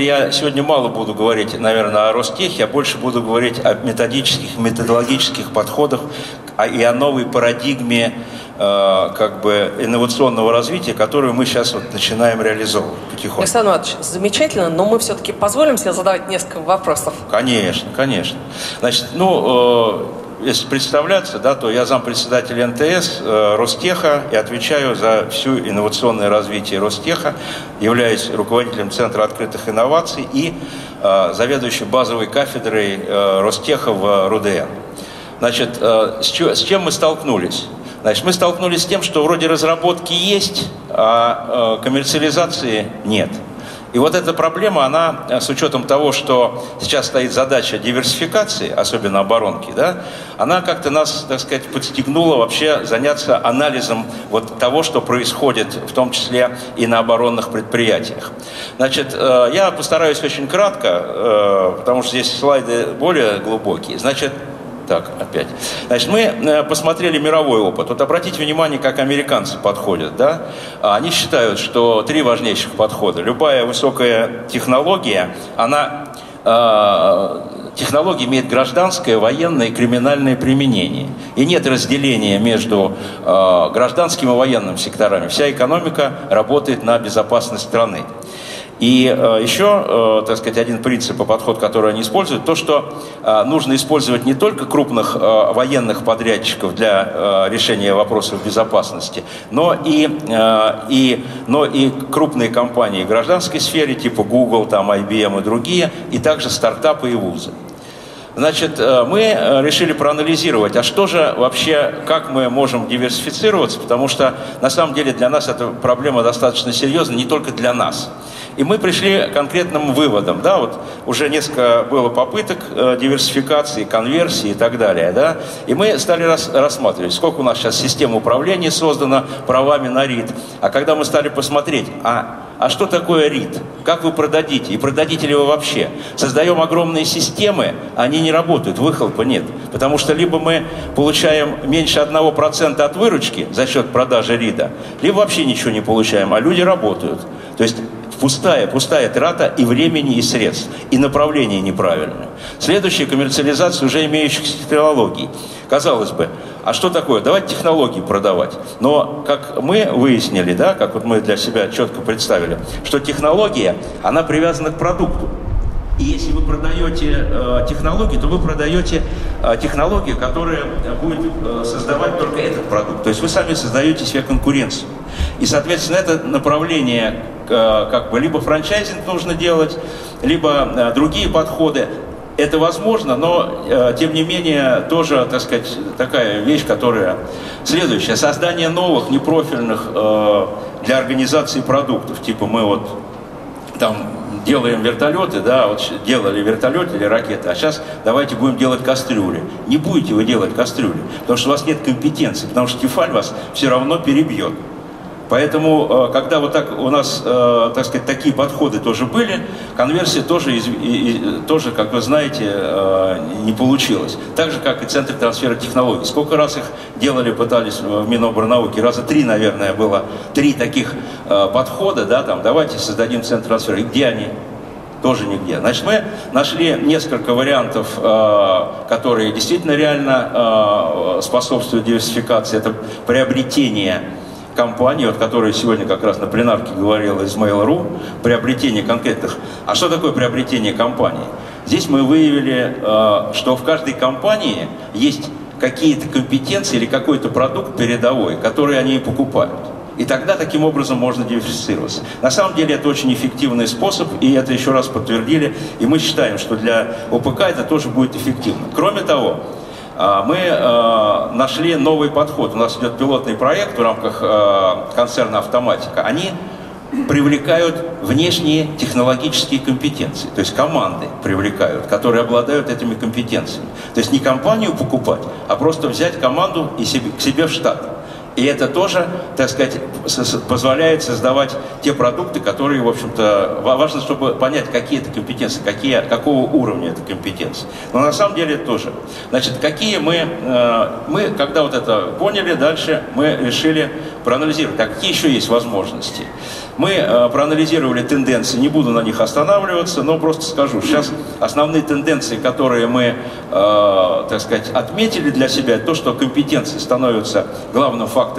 я сегодня мало буду говорить, наверное, о Ростехе, а больше буду говорить о методических, методологических подходах а и о новой парадигме э, как бы инновационного развития, которую мы сейчас вот начинаем реализовывать потихоньку. Александр Иванович, замечательно, но мы все-таки позволим себе задавать несколько вопросов. Конечно, конечно. Значит, ну, э, если представляться, да, то я зампредседатель НТС э, Ростеха и отвечаю за всю инновационное развитие Ростеха, являюсь руководителем Центра открытых инноваций и э, заведующим базовой кафедрой э, Ростеха в РУДН. Значит, э, с, чё, с чем мы столкнулись? Значит, мы столкнулись с тем, что вроде разработки есть, а э, коммерциализации нет – и вот эта проблема, она э, с учетом того, что сейчас стоит задача диверсификации, особенно оборонки, да, она как-то нас, так сказать, подстегнула вообще заняться анализом вот того, что происходит, в том числе и на оборонных предприятиях. Значит, э, я постараюсь очень кратко, э, потому что здесь слайды более глубокие. Значит, так, опять. Значит, мы э, посмотрели мировой опыт. Вот обратите внимание, как американцы подходят, да? Они считают, что три важнейших подхода. Любая высокая технология, она э, технология имеет гражданское, военное и криминальное применение. И нет разделения между э, гражданским и военным секторами. Вся экономика работает на безопасность страны. И э, еще, э, так сказать, один принцип и подход, который они используют, то, что э, нужно использовать не только крупных военных подрядчиков для решения вопросов безопасности, но и, и, но и крупные компании в гражданской сфере, типа Google, там, IBM и другие, и также стартапы и вузы. Значит, мы решили проанализировать, а что же вообще, как мы можем диверсифицироваться, потому что на самом деле для нас эта проблема достаточно серьезна, не только для нас. И мы пришли к конкретным выводам. Да, вот уже несколько было попыток э, диверсификации, конверсии и так далее. Да, и мы стали рас, рассматривать, сколько у нас сейчас систем управления создано правами на РИД. А когда мы стали посмотреть, а а что такое РИД? Как вы продадите? И продадите ли вы вообще? Создаем огромные системы, они не работают, выхлопа нет. Потому что либо мы получаем меньше 1% от выручки за счет продажи РИДа, либо вообще ничего не получаем, а люди работают. То есть Пустая, пустая трата и времени, и средств, и направление неправильное. Следующая коммерциализация уже имеющихся технологий. Казалось бы, а что такое? Давайте технологии продавать. Но, как мы выяснили, да, как вот мы для себя четко представили, что технология, она привязана к продукту. И если вы продаете э, технологии, то вы продаете э, технологии, которые будет э, создавать только этот продукт. То есть вы сами создаете себе конкуренцию. И, соответственно, это направление, э, как бы, либо франчайзинг нужно делать, либо э, другие подходы. Это возможно, но, э, тем не менее, тоже, так сказать, такая вещь, которая следующая. Создание новых, непрофильных для организации продуктов. Типа мы вот там делаем вертолеты, да, вот делали вертолеты или ракеты, а сейчас давайте будем делать кастрюли. Не будете вы делать кастрюли, потому что у вас нет компетенции, потому что Тефаль вас все равно перебьет. Поэтому, э, когда вот так у нас, э, так сказать, такие подходы тоже были, конверсия тоже, тоже как вы знаете, э, не получилась. Так же, как и центр трансфера технологий. Сколько раз их делали, пытались в Миноборнауке? Раза три, наверное, было. Три таких подхода, да, там, давайте создадим центр трансфера. И где они? тоже нигде. Значит, мы нашли несколько вариантов, которые действительно реально способствуют диверсификации. Это приобретение компании, вот, которая сегодня как раз на пленарке говорила из Mail.ru, приобретение конкретных. А что такое приобретение компании? Здесь мы выявили, э, что в каждой компании есть какие-то компетенции или какой-то продукт передовой, который они покупают. И тогда таким образом можно диверсифицироваться. На самом деле это очень эффективный способ, и это еще раз подтвердили. И мы считаем, что для ОПК это тоже будет эффективно. Кроме того, мы э, нашли новый подход. У нас идет пилотный проект в рамках э, концерна «Автоматика». Они привлекают внешние технологические компетенции, то есть команды привлекают, которые обладают этими компетенциями. То есть не компанию покупать, а просто взять команду и себе, к себе в штат. И это тоже, так сказать, позволяет создавать те продукты, которые, в общем-то, важно, чтобы понять, какие это компетенции, какие, какого уровня это компетенции. Но на самом деле тоже. Значит, какие мы, э, мы, когда вот это поняли, дальше мы решили проанализировать, а какие еще есть возможности. Мы э, проанализировали тенденции, не буду на них останавливаться, но просто скажу, сейчас основные тенденции, которые мы, э, так сказать, отметили для себя, то, что компетенции становятся главным фактором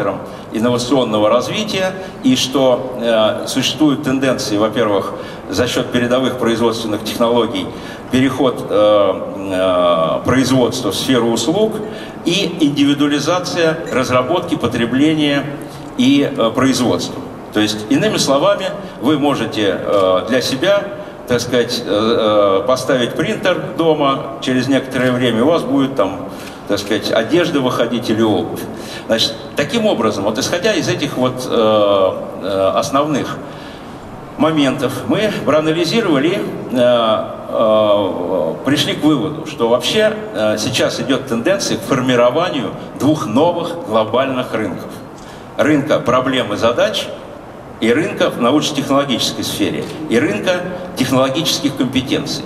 инновационного развития, и что э, существуют тенденции, во-первых, за счет передовых производственных технологий, переход производства в сферу услуг и индивидуализация разработки, потребления и производства. То есть, иными словами, вы можете э, для себя, так сказать, э, э, поставить принтер дома, через некоторое время у вас будет там, так сказать, одежда выходить или обувь. Значит, таким образом, вот исходя из этих вот основных моментов, мы проанализировали, пришли к выводу, что вообще сейчас идет тенденция к формированию двух новых глобальных рынков. Рынка проблем и задач – и рынка в научно-технологической сфере, и рынка технологических компетенций.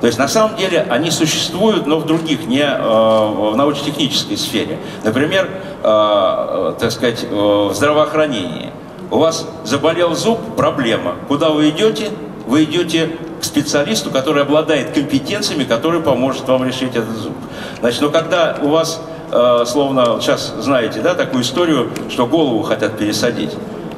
То есть на самом деле они существуют, но в других, не э, в научно-технической сфере. Например, э, э, так сказать, э, в здравоохранении. У вас заболел зуб, проблема. Куда вы идете? Вы идете к специалисту, который обладает компетенциями, который поможет вам решить этот зуб. Значит, но когда у вас, э, словно, сейчас знаете, да, такую историю, что голову хотят пересадить,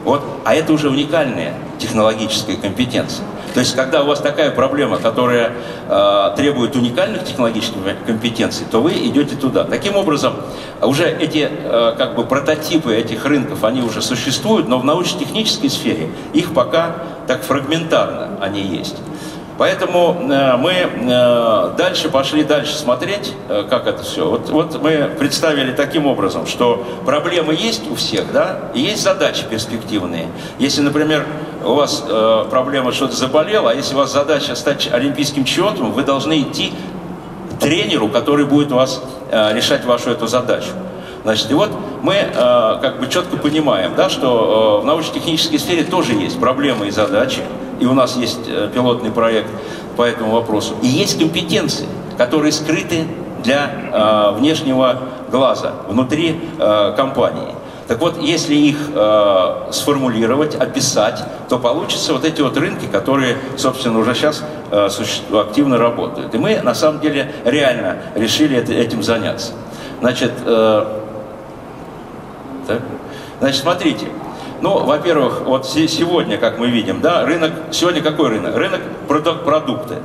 вот, а это уже уникальная технологическая компетенция. То есть, когда у вас такая проблема, которая э, требует уникальных технологических компетенций, то вы идете туда. Таким образом, уже эти э, как бы прототипы этих рынков, они уже существуют, но в научно-технической сфере их пока так фрагментарно они есть. Поэтому э, мы э, дальше пошли дальше смотреть, э, как это все. Вот, вот мы представили таким образом, что проблемы есть у всех, да, и есть задачи перспективные. Если, например, у вас проблема что-то заболело, а если у вас задача стать олимпийским чемпионом, вы должны идти тренеру, который будет вас решать вашу эту задачу. Значит, и вот мы как бы четко понимаем, да, что в научно-технической сфере тоже есть проблемы и задачи, и у нас есть э, пилотный проект по этому вопросу. И есть компетенции, которые скрыты для э, внешнего глаза, внутри э, компании. Так вот, если их э, сформулировать, описать, то получится вот эти вот рынки, которые, собственно, уже сейчас э, активно работают. И мы, на самом деле, реально решили это, этим заняться. Значит, э, так, значит, смотрите, ну, во-первых, вот сегодня, как мы видим, да, рынок, сегодня какой рынок? Рынок продукты.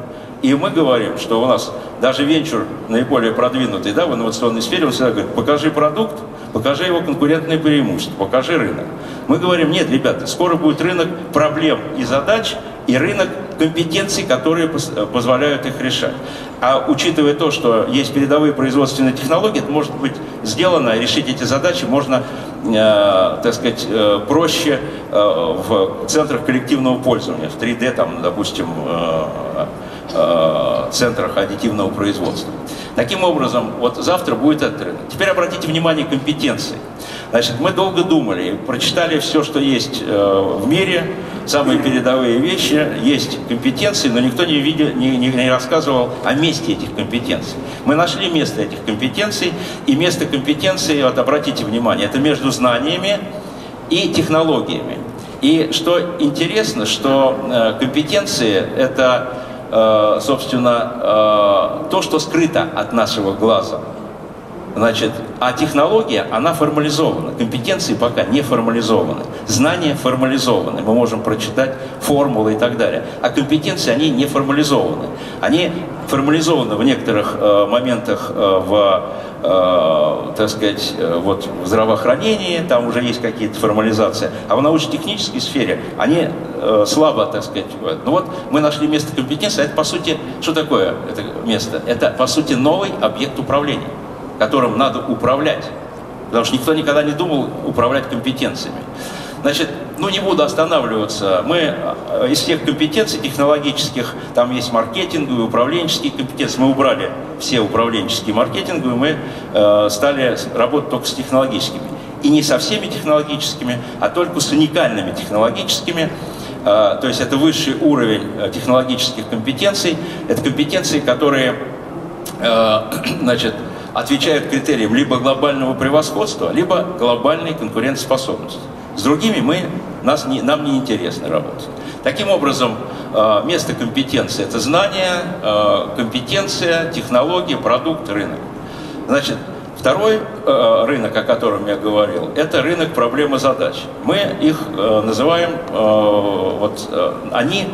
И мы говорим, что у нас даже венчур наиболее продвинутый да, в инновационной сфере, он всегда говорит, покажи продукт, покажи его конкурентные преимущества, покажи рынок. Мы говорим, нет, ребята, скоро будет рынок проблем и задач, и рынок компетенций, которые позволяют их решать. А учитывая то, что есть передовые производственные технологии, это может быть сделано, решить эти задачи можно, э, так сказать, э, проще э, в центрах коллективного пользования, в 3D, там, допустим, э, э, центрах аддитивного производства. Таким образом, вот завтра будет этот рынок. Теперь обратите внимание компетенции. Значит, мы долго думали, прочитали все, что есть э, в мире, самые передовые вещи, есть компетенции, но никто не, видел, не, не, не рассказывал о месте этих компетенций. Мы нашли место этих компетенций, и место компетенции, вот обратите внимание, это между знаниями и технологиями. И что интересно, что э, компетенции – это, собственно, э, то, что скрыто от нашего глаза – Значит, а технология, она формализована. Компетенции пока не формализованы. Знания формализованы. Мы можем прочитать формулы и так далее. А компетенции, они не формализованы. Они формализованы в некоторых э, моментах э, в, э, так сказать, э, вот в здравоохранении, там уже есть какие-то формализации. А в научно-технической сфере они э, слабо, так сказать. Ну вот мы нашли место компетенции. А это, по сути, что такое это место? Это, по сути, новый объект управления которым надо управлять. Потому что никто никогда не думал управлять компетенциями. Значит, ну не буду останавливаться. Мы э, из всех компетенций технологических, там есть маркетинговые, управленческие компетенции. Мы убрали все управленческие маркетинговые, мы э, стали работать только с технологическими. и не со всеми технологическими, а только с уникальными технологическими. То есть это высший уровень технологических компетенций. Это компетенции, которые значит, отвечают критериям либо глобального превосходства, либо глобальной конкурентоспособности. С другими мы, нас не, нам не интересно работать. Таким образом, э, место компетенции – это знание, э, компетенция, технология, продукт, рынок. Значит, второй э, рынок, о котором я говорил, это рынок проблемы задач. Мы их называем, вот, они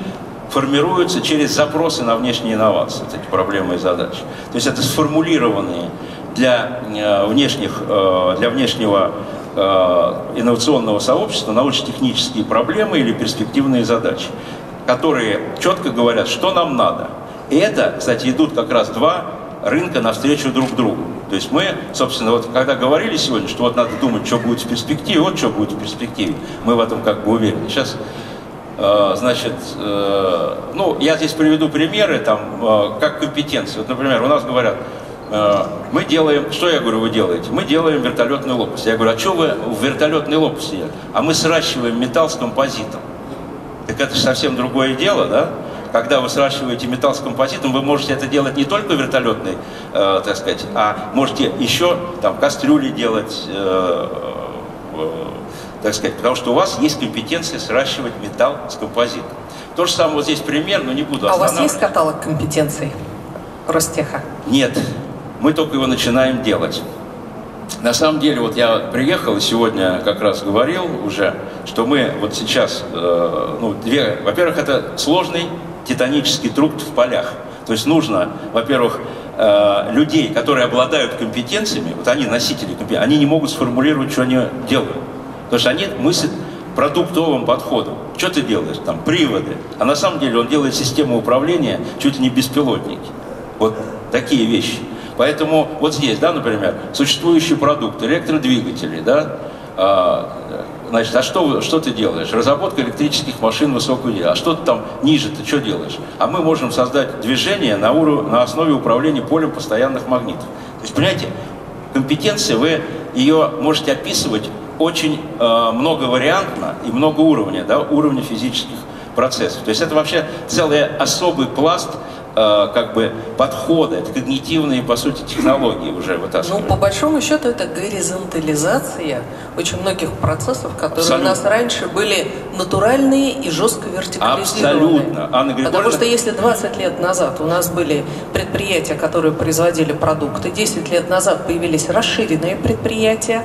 формируются через запросы на внешние инновации, эти проблемы и задачи. То есть это сформулированные для, внешних, для внешнего инновационного сообщества научно-технические проблемы или перспективные задачи, которые четко говорят, что нам надо. И это, кстати, идут как раз два рынка навстречу друг другу. То есть мы, собственно, вот когда говорили сегодня, что вот надо думать, что будет в перспективе, вот что будет в перспективе, мы в этом как бы уверены. Сейчас, э, значит, э, ну, я здесь приведу примеры, там, э, как компетенции. Вот, например, у нас говорят, Э, мы делаем, что я говорю, вы делаете? Мы делаем вертолетный лопасть. Я говорю, а что вы в вертолетный лопасть делаете? А мы сращиваем металл с композитом. Так это же совсем другое дело, да? Когда вы сращиваете металл с композитом, вы можете это делать не только вертолетный, э, так сказать, а можете еще там кастрюли делать, э, э, так сказать, потому что у вас есть компетенция сращивать металл с композитом. То же самое вот здесь пример, но не буду А у вас есть каталог компетенций Ростеха? Нет мы только его начинаем делать. На самом деле, вот я приехал сегодня как раз говорил уже, что мы вот сейчас, э, ну, две, во-первых, это сложный титанический труд в полях. То есть нужно, во-первых, э, людей, которые обладают компетенциями, вот они носители компетенций, они не могут сформулировать, что они делают. Потому что они мыслят продуктовым подходом. Что ты делаешь? Там приводы. А на самом деле он делает систему управления чуть ли не беспилотники. Вот такие вещи. Поэтому вот здесь, да, например, существующий продукт, электродвигатели, да, а, значит, а что, что ты делаешь? Разработка электрических машин высокого уровня. А что ты там ниже, ты что делаешь? А мы можем создать движение на, уров... на основе управления полем постоянных магнитов. То есть, понимаете, компетенция, вы ее можете описывать очень э, многовариантно и много уровня, да, уровня физических процессов. То есть это вообще целый особый пласт как бы подходы, это когнитивные, по сути, технологии уже вытаскивают. Ну, по большому счету, это горизонтализация очень многих процессов, которые Абсолютно. у нас раньше были натуральные и жестко вертикализированные. Абсолютно. Анна Григорьевна... Потому что если 20 лет назад у нас были предприятия, которые производили продукты, 10 лет назад появились расширенные предприятия,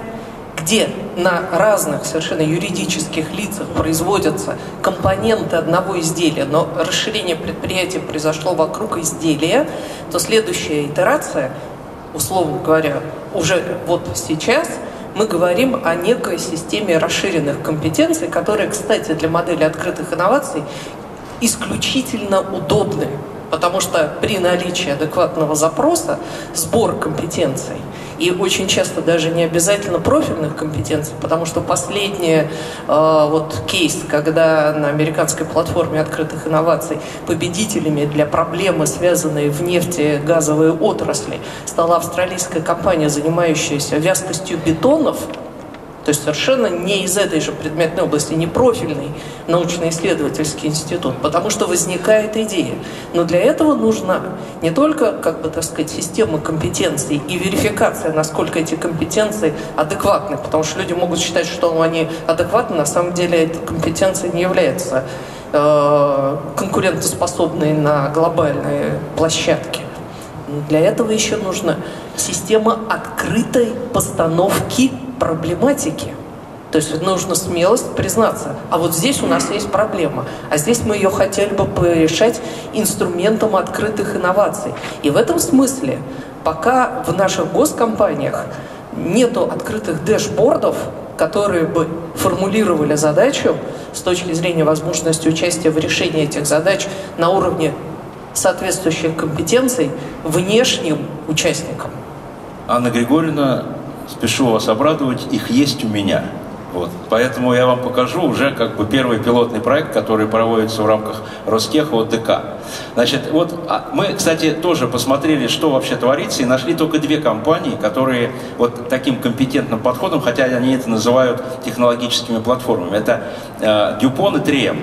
где на разных совершенно юридических лицах производятся компоненты одного изделия, но расширение предприятия произошло вокруг изделия, то следующая итерация, условно говоря, уже вот сейчас мы говорим о некой системе расширенных компетенций, которые, кстати, для модели открытых инноваций исключительно удобны, потому что при наличии адекватного запроса сбор компетенций – и очень часто даже не обязательно профильных компетенций, потому что последний э, вот кейс, когда на американской платформе открытых инноваций победителями для проблемы, связанной в нефтегазовой отрасли, стала австралийская компания, занимающаяся вязкостью бетонов, то есть совершенно не из этой же предметной области, не профильный научно-исследовательский институт, потому что возникает идея. Но для этого нужна не только, как бы, так сказать, система компетенций и верификация, насколько эти компетенции адекватны, потому что люди могут считать, что они адекватны, на самом деле эта компетенция не является э, конкурентоспособной на глобальной площадке. Для этого еще нужна система открытой постановки проблематики. То есть нужно смелость признаться, а вот здесь у нас есть проблема, а здесь мы ее хотели бы порешать инструментом открытых инноваций. И в этом смысле, пока в наших госкомпаниях нету открытых дэшбордов, которые бы формулировали задачу с точки зрения возможности участия в решении этих задач на уровне соответствующих компетенций внешним участникам. Анна Григорьевна, спешу вас обрадовать, их есть у меня. Вот. Поэтому я вам покажу уже как бы первый пилотный проект, который проводится в рамках Ростеха ОДК. Значит, вот а, мы, кстати, тоже посмотрели, что вообще творится, и нашли только две компании, которые вот таким компетентным подходом, хотя они это называют технологическими платформами, это э, Dupont и 3M.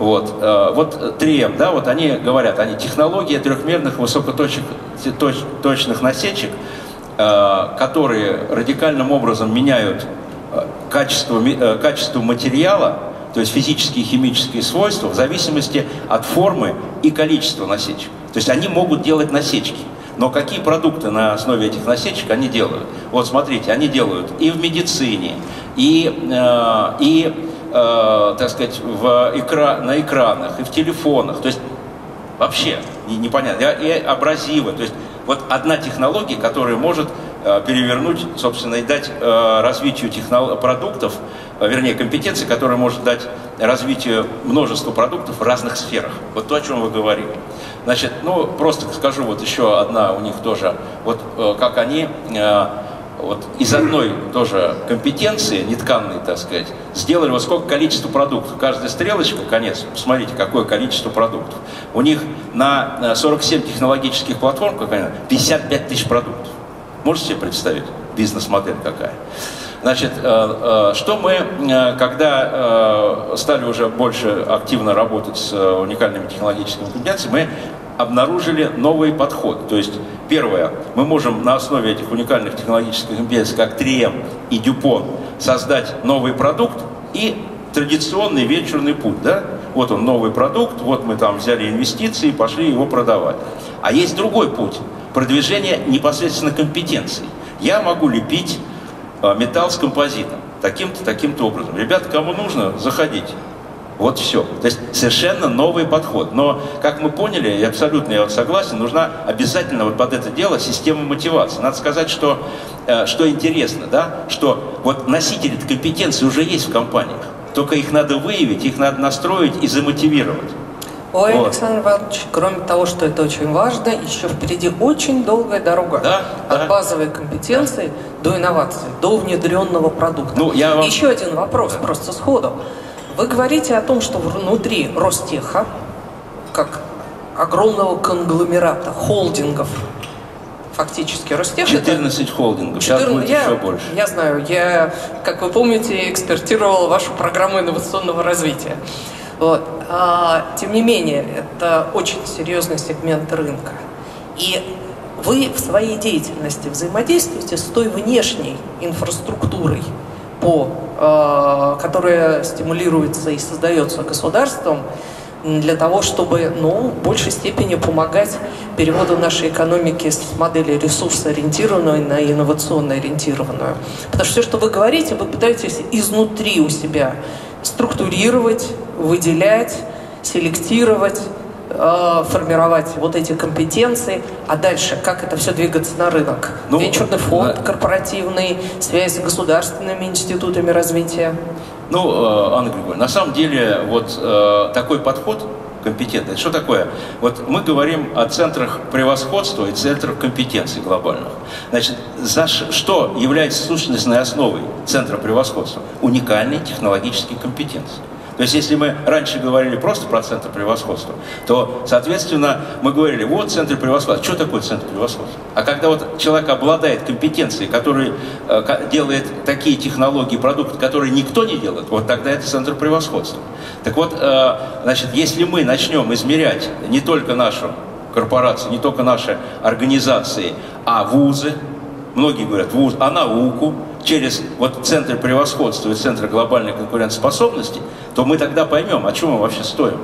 Вот, э, вот 3M, да, вот они говорят, они технология трехмерных высокоточных точных насечек, э, которые радикальным образом меняют качество, э, качество материала, то есть физические и химические свойства, в зависимости от формы и количества насечек. То есть они могут делать насечки. Но какие продукты на основе этих насечек они делают? Вот смотрите, они делают и в медицине, и, э, и э, так сказать, в экра, на экранах, и в телефонах. То есть вообще непонятно. И абразивы. То есть вот одна технология, которая может Э, перевернуть, собственно, и дать э, развитию технолог... продуктов, э, вернее, компетенции, которая может дать развитию множества продуктов в разных сферах. Вот то, о чем вы говорили. Значит, ну, просто скажу, вот еще одна у них тоже, вот как они вот из одной тоже компетенции, нетканной, так сказать, сделали вот сколько количество продуктов. Каждая стрелочка, конец, посмотрите, какое количество продуктов. У них на 47 технологических платформ, как они, 55 тысяч продуктов. Можете себе представить? Бизнес-модель какая. Значит, э, э, что мы, э, когда стали уже больше активно работать с уникальными технологическими компетенциями, мы обнаружили новый подход. То есть, первое, мы можем на основе этих уникальных технологических компетенций, как 3M и Dupont, создать новый продукт и традиционный вечерный путь. Да? Вот он, новый продукт, вот мы там взяли инвестиции пошли его продавать. А есть другой путь продвижение непосредственно компетенций. Я могу лепить а, металл с композитом, таким-то, таким-то образом. Ребята, кому нужно, заходите. Вот все. То есть совершенно новый подход. Но, как мы поняли, и абсолютно я вот согласен, нужна обязательно вот под это дело система мотивации. Надо сказать, что, э, что интересно, да, что вот носители компетенции уже есть в компаниях. Только их надо выявить, их надо настроить и замотивировать. Ой, вот. Александр Иванович, кроме того, что это очень важно, еще впереди очень долгая дорога да, от да. базовой компетенции да. до инноваций, до внедренного продукта. Ну, я вам... Еще один вопрос, да. просто сходу. Вы говорите о том, что внутри Ростеха, как огромного конгломерата, холдингов, фактически Ростех 14 это... холдингов, 14... сейчас будет я, еще больше. Я знаю, я, как вы помните, экспертировал вашу программу инновационного развития. Вот. А, тем не менее, это очень серьезный сегмент рынка. И вы в своей деятельности взаимодействуете с той внешней инфраструктурой, по, э, которая стимулируется и создается государством для того, чтобы ну, в большей степени помогать переводу нашей экономики с модели ресурсоориентированной на инновационно ориентированную. Потому что все, что вы говорите, вы пытаетесь изнутри у себя структурировать, выделять, селектировать, э, формировать вот эти компетенции, а дальше как это все двигаться на рынок? Ну, Венчурный фонд, да. корпоративный, связь с государственными институтами развития. Ну, э, Анна Григорьевна, на самом деле вот э, такой подход компетентный. Что такое? Вот мы говорим о центрах превосходства и центрах компетенций глобальных. Значит, за что является сущностной основой центра превосходства? Уникальные технологические компетенции. То есть, если мы раньше говорили просто про центр превосходства, то, соответственно, мы говорили, вот центр превосходства. Что такое центр превосходства? А когда вот человек обладает компетенцией, который э, делает такие технологии, продукты, которые никто не делает, вот тогда это центр превосходства. Так вот, э, значит, если мы начнем измерять не только нашу корпорацию, не только наши организации, а вузы, многие говорят вуз, а науку, через вот центры превосходства и центры глобальной конкурентоспособности, то мы тогда поймем, о чем мы вообще стоим.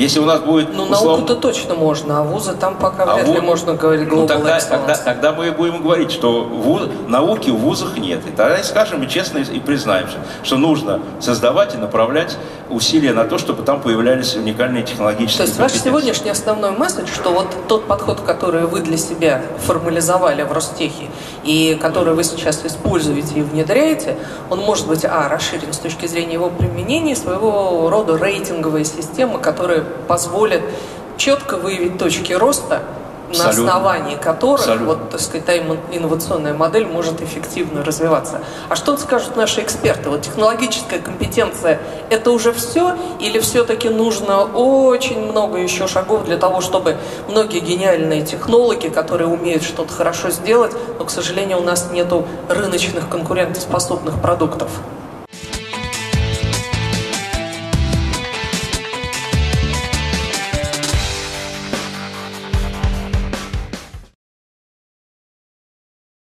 Если у нас будет... Ну, услов... науку-то точно можно, а вузы там пока а вряд вуз... ли можно говорить ну, тогда, тогда, тогда мы будем говорить, что вуз... науки в вузах нет. И тогда скажем и честно и признаемся, что нужно создавать и направлять усилия на то, чтобы там появлялись уникальные технологические То есть ваш сегодняшний основной месседж, что вот тот подход, который вы для себя формализовали в Ростехе и который вы сейчас используете и внедряете, он может быть, а, расширен с точки зрения его применения, своего рода рейтинговая система, которая позволит четко выявить точки роста на основании которых Абсолютно. вот, так сказать, та инновационная модель может эффективно развиваться. А что скажут наши эксперты? Вот технологическая компетенция – это уже все? Или все-таки нужно очень много еще шагов для того, чтобы многие гениальные технологи, которые умеют что-то хорошо сделать, но, к сожалению, у нас нету рыночных конкурентоспособных продуктов?